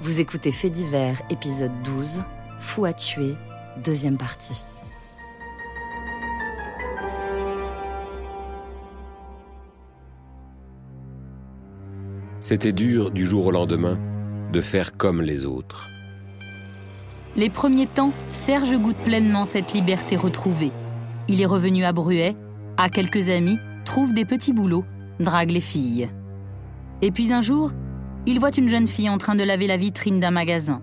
Vous écoutez Fait divers, épisode 12, Fou à tuer, deuxième partie. C'était dur du jour au lendemain de faire comme les autres. Les premiers temps, Serge goûte pleinement cette liberté retrouvée. Il est revenu à Bruet, a quelques amis, trouve des petits boulots, drague les filles. Et puis un jour, il voit une jeune fille en train de laver la vitrine d'un magasin.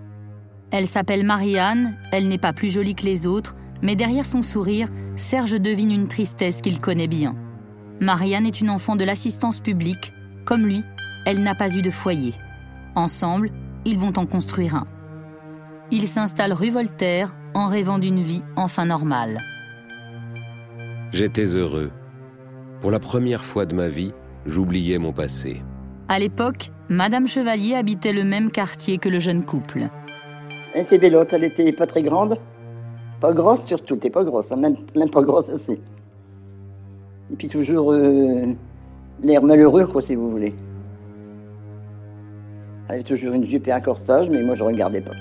Elle s'appelle Marianne, elle n'est pas plus jolie que les autres, mais derrière son sourire, Serge devine une tristesse qu'il connaît bien. Marianne est une enfant de l'assistance publique. Comme lui, elle n'a pas eu de foyer. Ensemble, ils vont en construire un. Ils s'installent rue Voltaire en rêvant d'une vie enfin normale. J'étais heureux. Pour la première fois de ma vie, j'oubliais mon passé. À l'époque, Madame Chevalier habitait le même quartier que le jeune couple. Elle était bellotte, elle était pas très grande. Pas grosse surtout, elle était pas grosse, hein, même, même pas grosse assez. Et puis toujours euh, l'air malheureux, quoi, si vous voulez. Elle avait toujours une jupe et un corsage, mais moi je regardais pas.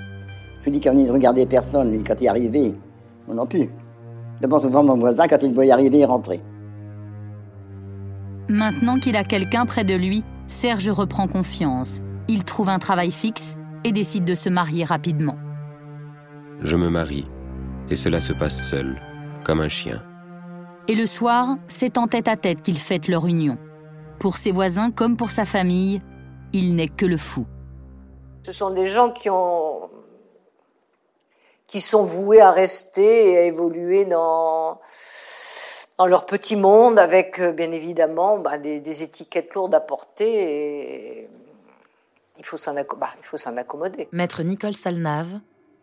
Je dis qu'on ne regardait personne, mais quand il arrivait, moi non plus. D'abord, souvent, mon voisin, quand il voyait arriver, il rentrait. Maintenant qu'il a quelqu'un près de lui, Serge reprend confiance. Il trouve un travail fixe et décide de se marier rapidement. Je me marie, et cela se passe seul, comme un chien. Et le soir, c'est en tête à tête qu'ils fêtent leur union. Pour ses voisins comme pour sa famille, il n'est que le fou. Ce sont des gens qui ont qui sont voués à rester et à évoluer dans dans leur petit monde avec euh, bien évidemment bah, des, étiquettes lourdes à porter et il faut s'en bah, accommoder. Maître Nicole Salnave,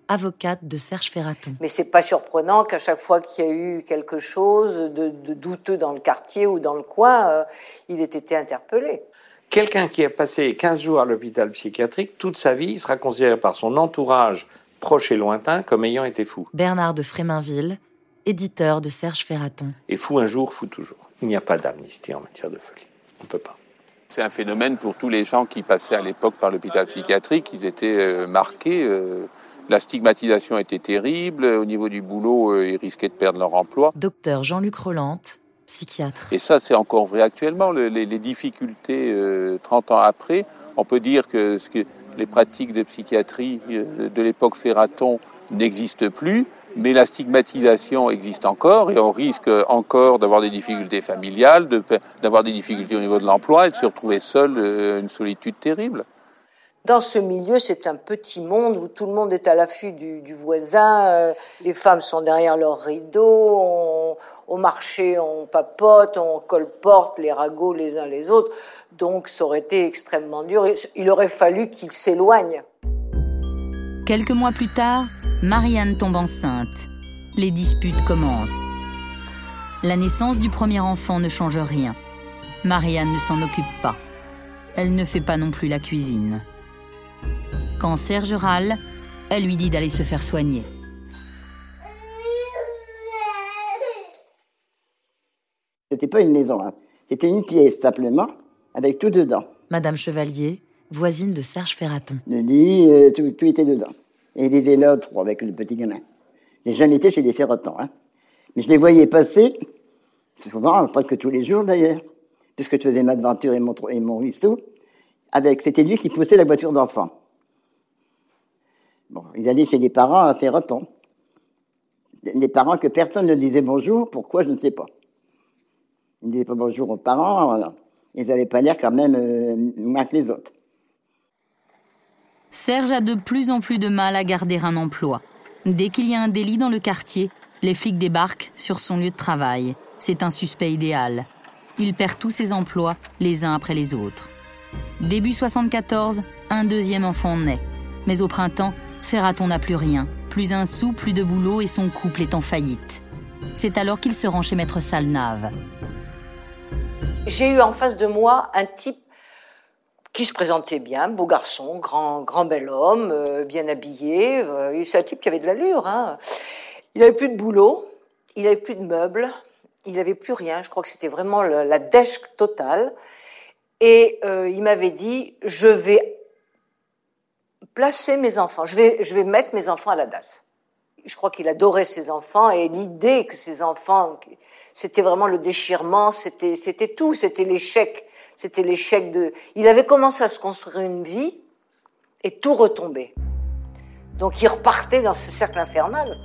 avocate de Serge Ferraton. Mais c'est pas surprenant qu'à chaque fois qu'il y a eu quelque chose de, douteux dans le quartier ou dans le coin, euh, il ait été interpellé. Quelqu'un qui a passé 15 jours à l'hôpital psychiatrique, toute sa vie, sera considéré par son entourage proche et lointain comme ayant été fou. Bernard de Fréminville, éditeur de Serge Ferraton. Et fou un jour, fou toujours. Il n'y a pas d'amnistie en matière de folie. On ne peut pas. C'est un phénomène pour tous les gens qui passaient à l'époque par l'hôpital psychiatrique. Ils étaient euh, marqués. Euh, la stigmatisation était terrible. Au niveau du boulot, euh, ils risquaient de perdre leur emploi. Docteur Jean-Luc Rolante, psychiatre. Et ça, c'est encore vrai actuellement. les, difficultés 30 ans après, on peut dire que, que les pratiques de psychiatrie de l'époque Ferraton n'existent plus mais la stigmatisation existe encore et on risque encore d'avoir des difficultés familiales, d'avoir des difficultés au niveau de l'emploi et de se retrouver seul, euh, une solitude terrible. Dans ce milieu, c'est un petit monde où tout le monde est à l'affût du, voisin. Euh, les femmes sont derrière leurs rideaux. au marché, on papote, on colporte les ragots les uns les autres. Donc, ça aurait été extrêmement dur. Il aurait fallu qu'ils s'éloignent. Quelques mois plus tard, Marianne tombe enceinte. Les disputes commencent. La naissance du premier enfant ne change rien. Marianne ne s'en occupe pas. Elle ne fait pas non plus la cuisine. Quand Serge râle, elle lui dit d'aller se faire soigner. C'était pas une maison, hein. c'était une pièce simplement, avec tout dedans. Madame Chevalier, voisine de Serge Ferraton. Le lit, euh, tout était dedans. Et était là, trop, avec le petit gamin. J'ai jamais été chez les Ferrotans, hein. Mais je les voyais passer, souvent, presque tous les jours d'ailleurs, puisque je faisais ma aventure et mon, et ruisseau, avec, c'était lui qui poussait la voiture d'enfant. Bon, ils allaient chez les parents à Ferroton. Les parents que personne ne disait bonjour, pourquoi je ne sais pas. Ils ne disaient pas bonjour aux parents, ils n'avaient pas l'air quand même euh, moins que les autres. Serge a de plus en plus de mal à garder un emploi. Dès qu'il y a un délit dans le quartier, les flics débarquent sur son lieu de travail. C'est un suspect idéal. Il perd tous ses emplois, les uns après les autres. Début 74, un deuxième enfant naît. Mais au printemps, Ferraton n'a plus rien. Plus un sou, plus de boulot et son couple est en faillite. C'est alors qu'il se rend chez Maître Salnave. J'ai eu en face de moi un type qui se présentait bien, beau garçon, grand, grand bel homme, euh, bien habillé. Euh, c'est un type qui avait de l'allure. Hein. Il n'avait plus de boulot, il n'avait plus de meubles, il n'avait plus rien. Je crois que c'était vraiment la, dèche totale. Et euh, il m'avait dit, je vais placer mes enfants. Je vais, je vais mettre mes enfants à la DAS. Je crois qu'il adorait ses enfants et l'idée que ses enfants, c'était vraiment le déchirement, c'était, c'était tout, c'était l'échec, c'était l'échec de. Il avait commencé à se construire une vie et tout retombait. Donc il repartait dans ce cercle infernal.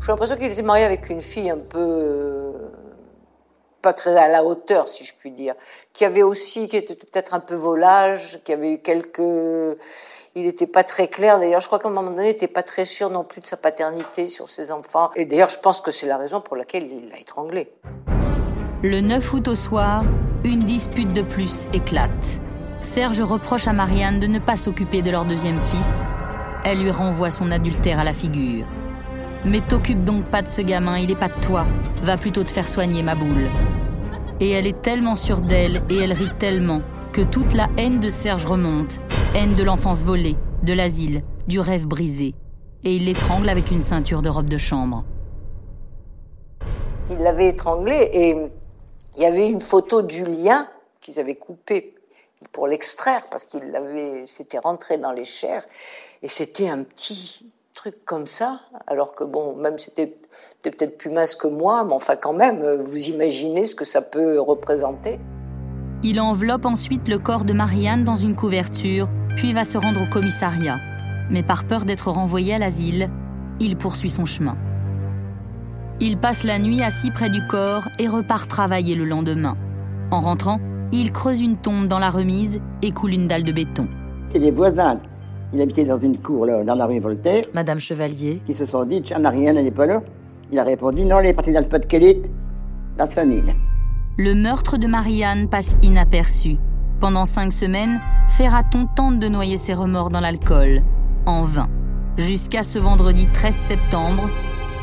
J'ai l'impression qu'il était marié avec une fille un peu euh, pas très à la hauteur, si je puis dire, qui avait aussi, qui était peut-être un peu volage, qui avait eu quelques, il n'était pas très clair. D'ailleurs, je crois qu'à un moment donné, il n'était pas très sûr non plus de sa paternité sur ses enfants. Et d'ailleurs, je pense que c'est la raison pour laquelle il l'a étranglé. Le 9 août au soir, une dispute de plus éclate. Serge reproche à Marianne de ne pas s'occuper de leur deuxième fils. Elle lui renvoie son adultère à la figure. Mais t'occupe donc pas de ce gamin, il est pas de toi. Va plutôt te faire soigner, ma boule. Et elle est tellement sûre d'elle et elle rit tellement que toute la haine de Serge remonte. Haine de l'enfance volée, de l'asile, du rêve brisé. Et il l'étrangle avec une ceinture de robe de chambre. Il l'avait étranglé et il y avait une photo de Julien qu'ils avaient coupé pour l'extraire parce qu'il s'était rentré dans les chairs et c'était un petit truc comme ça, alors que bon, même c'était peut-être plus mince que moi, mais enfin quand même, vous imaginez ce que ça peut représenter. Il enveloppe ensuite le corps de Marianne dans une couverture, puis va se rendre au commissariat. Mais par peur d'être renvoyé à l'asile, il poursuit son chemin. Il passe la nuit assis près du corps et repart travailler le lendemain. En rentrant, il creuse une tombe dans la remise et coule une dalle de béton. C'est les voisins. Il habitait dans une cour là, dans la rue Voltaire. Madame Chevalier. Qui se sont dit, tiens, Marianne, elle n'est pas là. Il a répondu, non, elle est partie dans le Pas-de-Calais, dans sa famille. Le meurtre de Marianne passe inaperçu. Pendant cinq semaines, Ferraton tente de noyer ses remords dans l'alcool. En vain. Jusqu'à ce vendredi 13 septembre,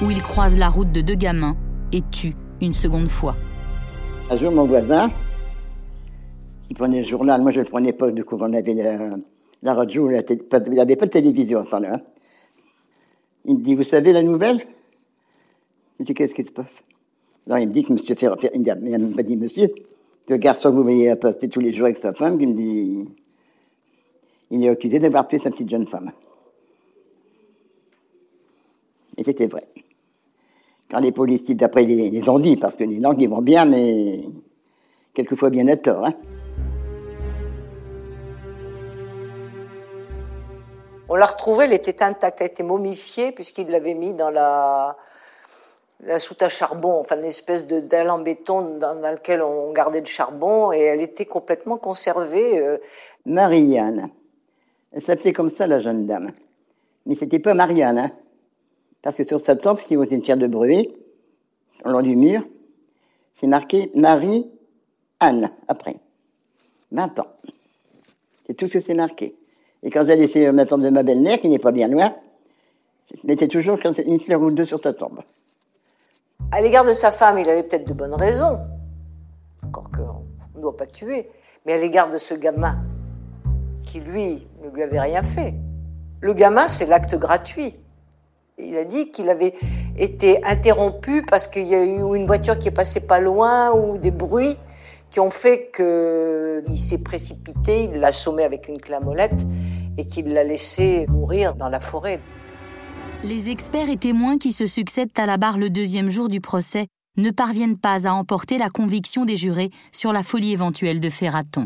où il croise la route de deux gamins et tue une seconde fois. Un jour, mon voisin, qui prenait le journal, moi je ne le prenais pas, du coup on avait la radio, la télé, il n'y avait pas de télévision à là. Hein. Il me dit, vous savez la nouvelle? Je dis, qu'est-ce qui se passe? Alors il me dit que monsieur Ferrand, il m'a dit monsieur, le garçon que vous voyez passer tous les jours avec sa femme, il me dit, il est accusé d'avoir tué sa petite jeune femme. Et c'était vrai. Quand les policiers, d'après, les, les ont dit, parce que les langues, ils vont bien, mais quelquefois bien à tort. Hein. On l'a retrouvée, elle était intacte, elle était momifiée, puisqu'il l'avait mis dans la, soute à charbon, enfin une espèce de dalle en béton dans, laquelle on gardait le charbon, et elle était complètement conservée. Euh. Marianne. Elle s'appelait comme ça, la jeune dame. Mais c'était pas Marianne, hein. Parce que sur sa tombe, ce qui est au cimetière de Bruy, au long du mur, c'est marqué Marie-Anne, après. 20 ans. C'est tout ce que c'est marqué. Et quand j'allais chez ma tante de ma belle-mère, qui n'est pas bien loin, je mettais toujours une fleur ou deux sur sa tombe. À l'égard de sa femme, il avait peut-être de bonnes raisons. Encore qu'on ne doit pas tuer. Mais à l'égard de ce gamin, qui lui ne lui avait rien fait. Le gamin, c'est l'acte gratuit. Il a dit qu'il avait été interrompu parce qu'il y a eu une voiture qui est passée pas loin ou des bruits qui ont fait qu'il s'est précipité, il l'a assommé avec une clamolette et qu'il l'a laissé mourir dans la forêt. Les experts et témoins qui se succèdent à la barre le deuxième jour du procès ne parviennent pas à emporter la conviction des jurés sur la folie éventuelle de Ferraton.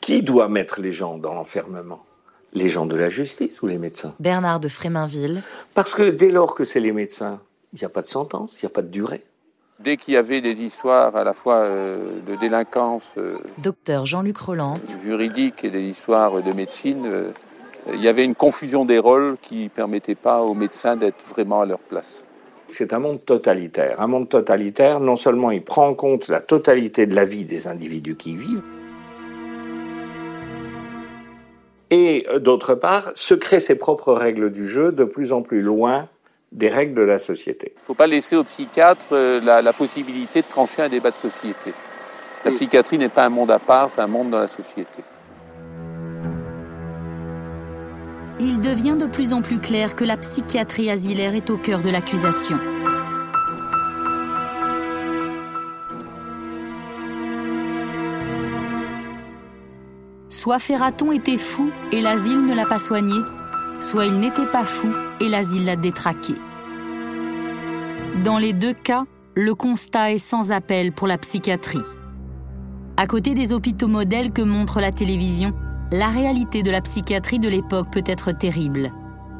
Qui doit mettre les gens dans l'enfermement? Les gens de la justice ou les médecins? Bernard de Fréminville. Parce que dès lors que c'est les médecins, il n'y a pas de sentence, il n'y a pas de durée. Dès qu'il y avait des histoires à la fois euh, de délinquance, euh, docteur Jean-Luc Roland, juridique et des histoires de médecine, euh, il y avait une confusion des rôles qui ne permettait pas aux médecins d'être vraiment à leur place. C'est un monde totalitaire. Un monde totalitaire, non seulement il prend en compte la totalité de la vie des individus qui y vivent, et d'autre part, se crée ses propres règles du jeu de plus en plus loin des règles de la société. Il ne faut pas laisser aux psychiatres euh, la, la, possibilité de trancher un débat de société. La psychiatrie n'est pas un monde à part, c'est un monde dans la société. Il devient de plus en plus clair que la psychiatrie asilaire est au cœur de l'accusation. Soit Ferraton était fou et l'asile ne l'a pas soigné, soit il n'était pas fou et l'asile l'a détraqué. Dans les deux cas, le constat est sans appel pour la psychiatrie. À côté des hôpitaux modèles que montre la télévision, la réalité de la psychiatrie de l'époque peut être terrible.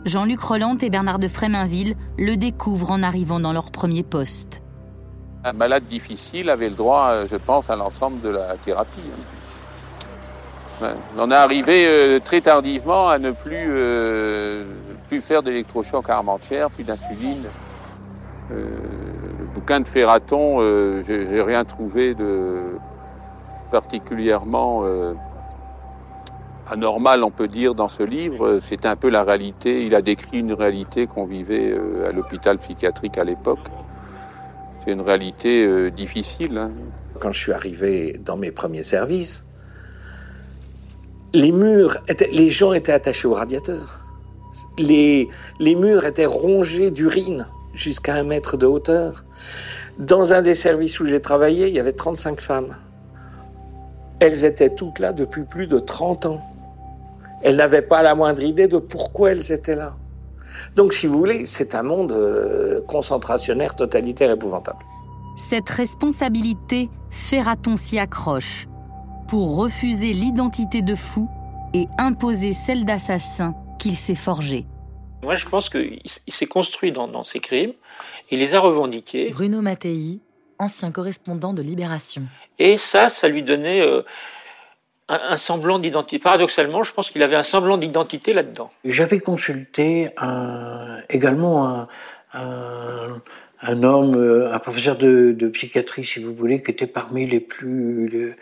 Jean-Luc Roland et Bernard de Fréminville le découvrent en arrivant dans leur premier poste. Un malade difficile avait le droit, euh, je pense, à l'ensemble de la thérapie. Hein. On est arrivé euh, très tardivement à ne plus, euh, plus faire d'électrochoc armentière, plus d'insuline. le bouquin de Ferraton, j'ai rien trouvé de particulièrement anormal, on peut dire, dans ce livre. C'est un peu la réalité. Il a décrit une réalité qu'on vivait à l'hôpital psychiatrique à l'époque. C'est une réalité euh, difficile. Hein. Quand je suis arrivé dans mes premiers services, les murs, les gens étaient attachés au radiateur. Les, murs étaient rongés d'urine jusqu'à un mètre de hauteur. Dans un des services où j'ai travaillé, il y avait 35 femmes. Elles étaient toutes là depuis plus de 30 ans. Elles n'avaient pas la moindre idée de pourquoi elles étaient là. Donc, si vous voulez, c'est un monde euh, concentrationnaire, totalitaire, épouvantable. Cette responsabilité, Ferraton s'y accroche pour refuser l'identité de fou et imposer celle d'assassin qu'il s'est forgée. Moi, je pense qu'il s'est construit dans, ses crimes, il les a revendiqués. Bruno Mattei, ancien correspondant de Libération. Et ça, ça lui donnait euh, un, semblant d'identité. Paradoxalement, je pense qu'il avait un semblant d'identité là-dedans. J'avais consulté un, également un, un, homme, euh, un professeur de, de, psychiatrie, si vous voulez, qui était parmi les plus,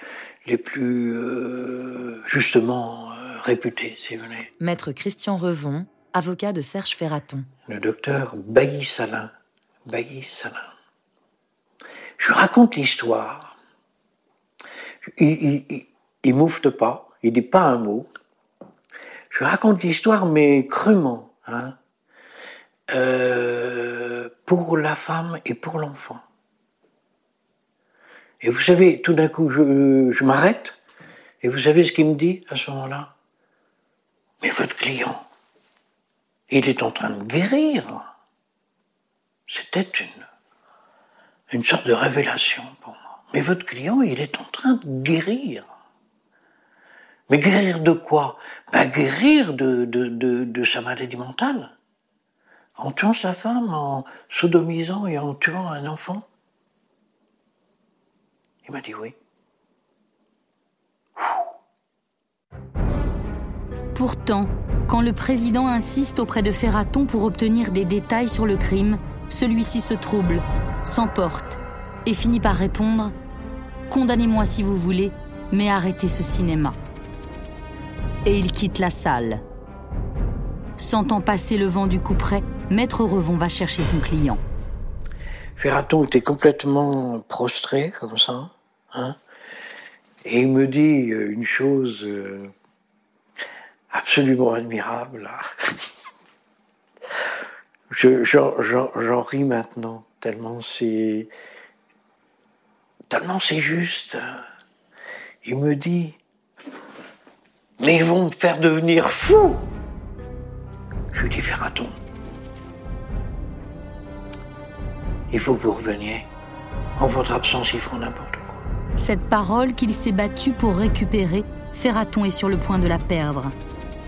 les, plus euh, justement réputés, si vous voulez. Maître Christian Revon, avocat de Serge Ferraton. Le docteur Bailly-Salin. Bailly-Salin. Je raconte l'histoire. il, il moufte pas, il dit pas un mot. Je raconte l'histoire, mais crûment, hein, euh, pour la femme et pour l'enfant. Et vous savez, tout d'un coup, je, je m'arrête, et vous savez ce qu'il me dit à ce moment-là? Mais votre client, il est en train de guérir. C'était une, sorte de révélation pour moi. Mais votre client, il est en train de guérir. Mais guérir de quoi? Ben, Guérir de, sa maladie mentale. En tuant sa femme, en sodomisant et en tuant un enfant. Il m'a dit oui. Pourtant, quand le président insiste auprès de Ferraton pour obtenir des détails sur le crime, celui-ci se trouble, s'emporte et finit par répondre ⁇ Condamnez-moi si vous voulez, mais arrêtez ce cinéma ⁇ et il quitte la salle. Sentant passer le vent du coup près, Maître Revon va chercher son client. Ferraton était complètement prostré comme ça, hein, et il me dit euh, une chose euh, absolument admirable. J'en ris maintenant, tellement c'est tellement c'est juste. Il me dit mais ils vont me faire devenir fou. Je lui dis, Ferraton, il faut que vous reveniez. En votre absence, ils feront n'importe quoi. Cette parole qu'il s'est battu pour récupérer, Ferraton est sur le point de la perdre.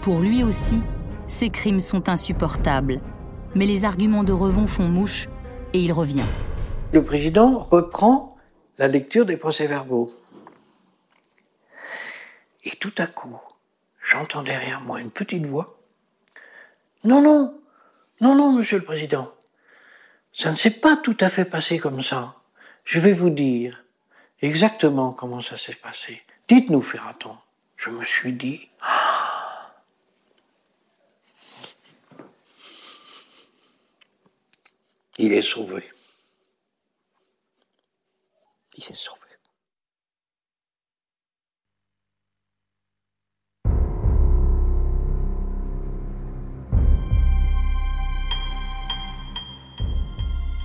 Pour lui aussi, ses crimes sont insupportables. Mais les arguments de Revon font mouche et il revient. Le président reprend la lecture des procès-verbaux. Et tout à coup, j'entends derrière moi une petite voix. Non, non, non, non, monsieur le président. Ça ne s'est pas tout à fait passé comme ça. Je vais vous dire exactement comment ça s'est passé. Dites-nous, Ferraton. Je me suis dit. Ah, il est sauvé. Il est sauvé.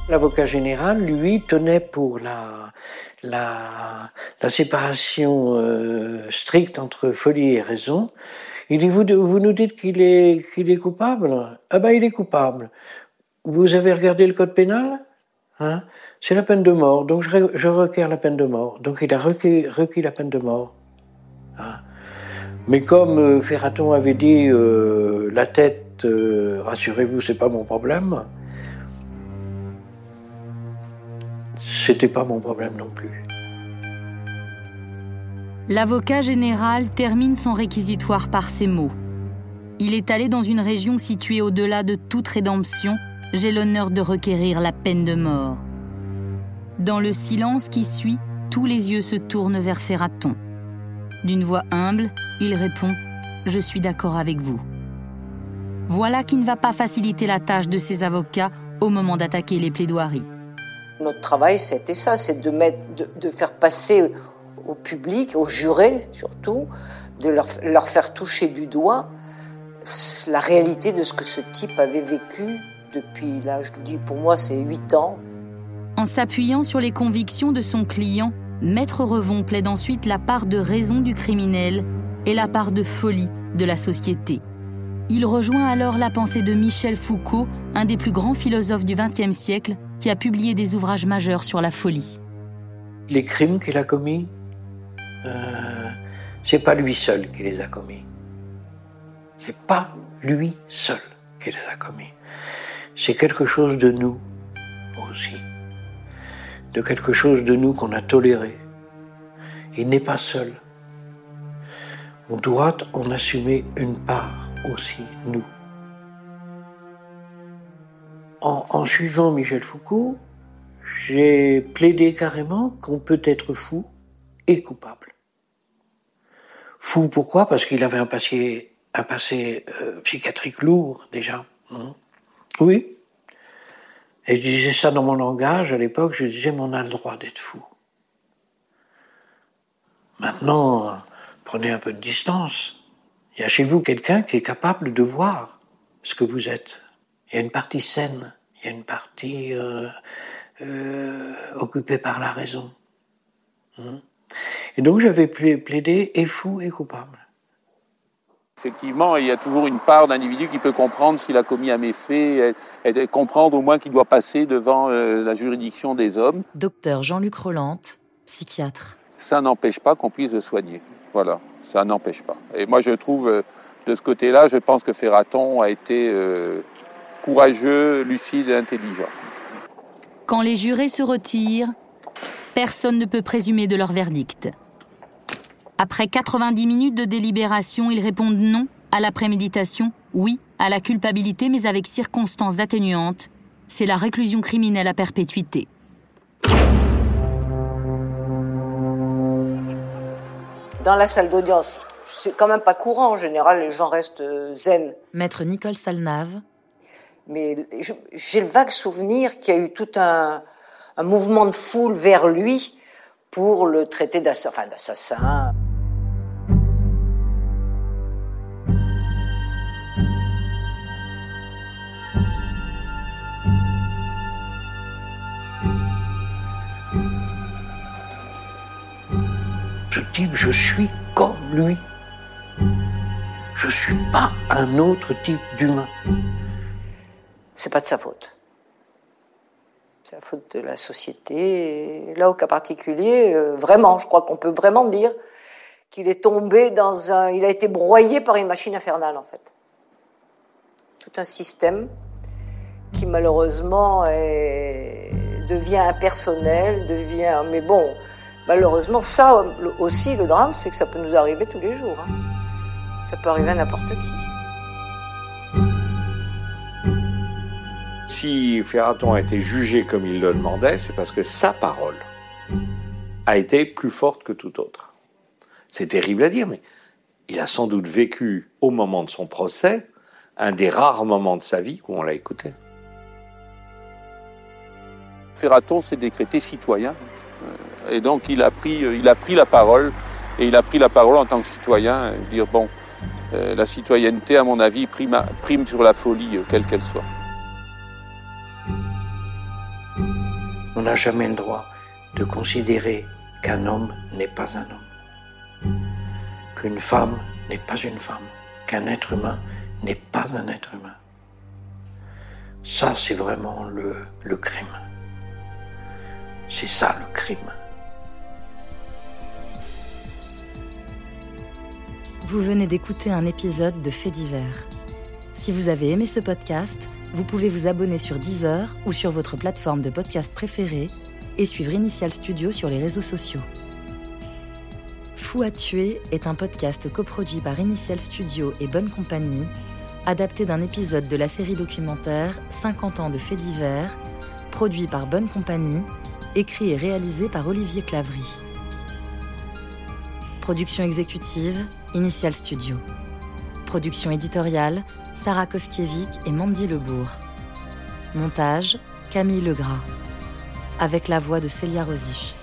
L'avocat général, lui, tenait pour la, la, la séparation euh, stricte entre folie et raison. Il dit, vous, vous nous dites qu'il est, qu'il est coupable? Ah ben, il est coupable. Vous avez regardé le code pénal hein? C'est la peine de mort, donc je, je, requiers la peine de mort. Donc il a requis, la peine de mort. Hein? Mais comme euh, Ferraton avait dit, euh, la tête, euh, rassurez-vous, c'est pas mon problème, c'était pas mon problème non plus. L'avocat général termine son réquisitoire par ces mots. Il est allé dans une région située au-delà de toute rédemption. J'ai l'honneur de requérir la peine de mort. Dans le silence qui suit, tous les yeux se tournent vers Ferraton. D'une voix humble, il répond Je suis d'accord avec vous. Voilà qui ne va pas faciliter la tâche de ses avocats au moment d'attaquer les plaidoiries. Notre travail, c'était ça, c'est de, faire passer au public, aux jurés surtout, de leur, faire toucher du doigt la réalité de ce que ce type avait vécu depuis, là, je vous dis, pour moi, c'est 8 ans. En s'appuyant sur les convictions de son client, Maître Revon plaide ensuite la part de raison du criminel et la part de folie de la société. Il rejoint alors la pensée de Michel Foucault, un des plus grands philosophes du XXe siècle, qui a publié des ouvrages majeurs sur la folie. Les crimes qu'il a commis, euh, c'est pas lui seul qui les a commis. C'est pas lui seul qui les a commis. C'est quelque chose de nous aussi. De quelque chose de nous qu'on a toléré. Il n'est pas seul. On doit en assumer une part aussi, nous. En, suivant Michel Foucault, j'ai plaidé carrément qu'on peut être fou et coupable. Fou pourquoi? Parce qu'il avait un passé, un passé euh, psychiatrique lourd déjà. Hein? Oui. Et je disais ça dans mon langage à l'époque, je disais, mais on a le droit d'être fou. Maintenant, prenez un peu de distance. Il y a chez vous quelqu'un qui est capable de voir ce que vous êtes. Il y a une partie saine, il y a une partie euh, euh, occupée par la raison. Hein? Et donc j'avais plaidé et fou et coupable. Effectivement, il y a toujours une part d'individu qui peut comprendre s'il a commis un méfait, et, et comprendre au moins qu'il doit passer devant euh, la juridiction des hommes. Docteur Jean-Luc Rolante, psychiatre. Ça n'empêche pas qu'on puisse le soigner. Voilà, ça n'empêche pas. Et moi, je trouve, euh, de ce côté-là, je pense que Ferraton a été euh, courageux, lucide et intelligent. Quand les jurés se retirent, personne ne peut présumer de leur verdict. Après 90 minutes de délibération, ils répondent non à la préméditation, oui à la culpabilité, mais avec circonstances atténuantes. C'est la réclusion criminelle à perpétuité. Dans la salle d'audience, c'est quand même pas courant. En général, les gens restent zen. Maître Nicole Salnave. Mais j'ai le vague souvenir qu'il y a eu tout un, un mouvement de foule vers lui pour le traiter d'assassin. Enfin, je suis comme lui. Je suis pas un autre type d'humain. C'est pas de sa faute. C'est la faute de la société. Là, au cas particulier, euh, vraiment, je crois qu'on peut vraiment dire qu'il est tombé dans un. Il a été broyé par une machine infernale, en fait. Tout un système qui, malheureusement, devient impersonnel, devient. Mais bon, malheureusement, ça aussi, le drame, c'est que ça peut nous arriver tous les jours. Hein. Ça peut arriver à n'importe qui. si Ferraton a été jugé comme il le demandait, c'est parce que sa parole a été plus forte que tout autre. C'est terrible à dire, mais il a sans doute vécu au moment de son procès un des rares moments de sa vie où on l'a écouté. Ferraton s'est décrété citoyen, et donc il a, pris, il a pris la parole, et il a pris la parole en tant que citoyen, dire bon, euh, la citoyenneté, à mon avis, prime, sur la folie, quelle qu'elle soit. On n'a jamais le droit de considérer qu'un homme n'est pas un homme, qu'une femme n'est pas une femme, qu'un être humain n'est pas un être humain. Ça, c'est vraiment le crime. C'est ça le crime. Vous venez d'écouter un épisode de Faits divers. Si vous avez aimé ce podcast, vous pouvez vous abonner sur Deezer ou sur votre plateforme de podcast préférée et suivre Initial Studio sur les réseaux sociaux. Fou à tuer est un podcast coproduit par Initial Studio et Bonne Compagnie, adapté d'un épisode de la série documentaire 50 ans de faits divers, produit par Bonne Compagnie, écrit et réalisé par Olivier Clavry. Production exécutive, Initial Studio. Production éditoriale, Sarah Koskiewicz et Mandy Lebourg. Montage, Camille Legras. Avec la voix de Célia Rosich.